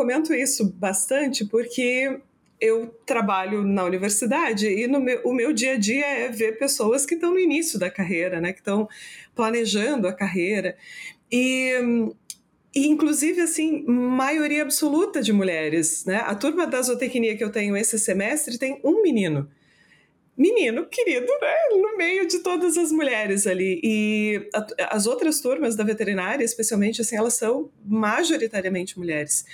comento isso bastante porque eu trabalho na universidade e no meu, o meu dia a dia é ver pessoas que estão no início da carreira, né, que estão planejando a carreira. E, e, inclusive, assim, maioria absoluta de mulheres. Né? A turma da zootecnia que eu tenho esse semestre tem um menino menino querido, né? No meio de todas as mulheres ali. E a, as outras turmas da veterinária, especialmente, assim, elas são majoritariamente mulheres.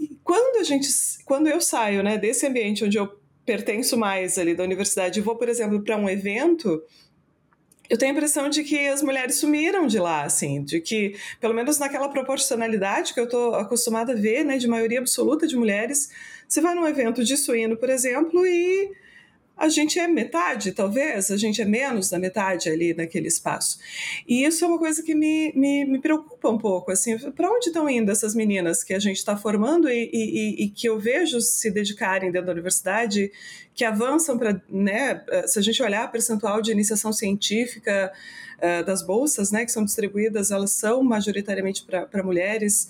E quando a gente, quando eu saio, né, desse ambiente onde eu pertenço mais ali da universidade e vou, por exemplo, para um evento, eu tenho a impressão de que as mulheres sumiram de lá, assim, de que, pelo menos naquela proporcionalidade que eu estou acostumada a ver, né, de maioria absoluta de mulheres, você vai num evento de suíno, por exemplo, e a gente é metade, talvez, a gente é menos da metade ali naquele espaço. E isso é uma coisa que me, me, me preocupa um pouco, assim, para onde estão indo essas meninas que a gente está formando e, e, e, que eu vejo se dedicarem dentro da universidade, que avançam para, né, se a gente olhar a percentual de iniciação científica uh, das bolsas, né, que são distribuídas, elas são majoritariamente para mulheres.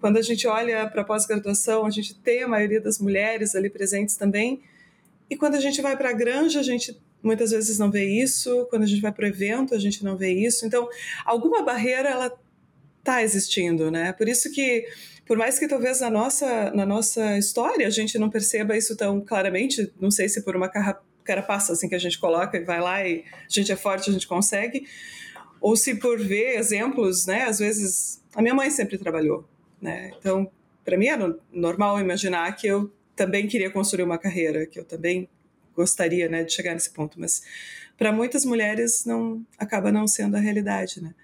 Quando a gente olha para pós-graduação, a gente tem a maioria das mulheres ali presentes também, e quando a gente vai para a granja, a gente muitas vezes não vê isso. Quando a gente vai para o evento, a gente não vê isso. Então, alguma barreira ela está existindo, né? Por isso que, por mais que talvez na nossa na nossa história a gente não perceba isso tão claramente, não sei se por uma carapaça assim que a gente coloca e vai lá e a gente é forte, a gente consegue, ou se por ver exemplos, né? Às vezes a minha mãe sempre trabalhou, né? Então, para mim era normal imaginar que eu também queria construir uma carreira, que eu também gostaria né, de chegar nesse ponto, mas para muitas mulheres não acaba não sendo a realidade. Né?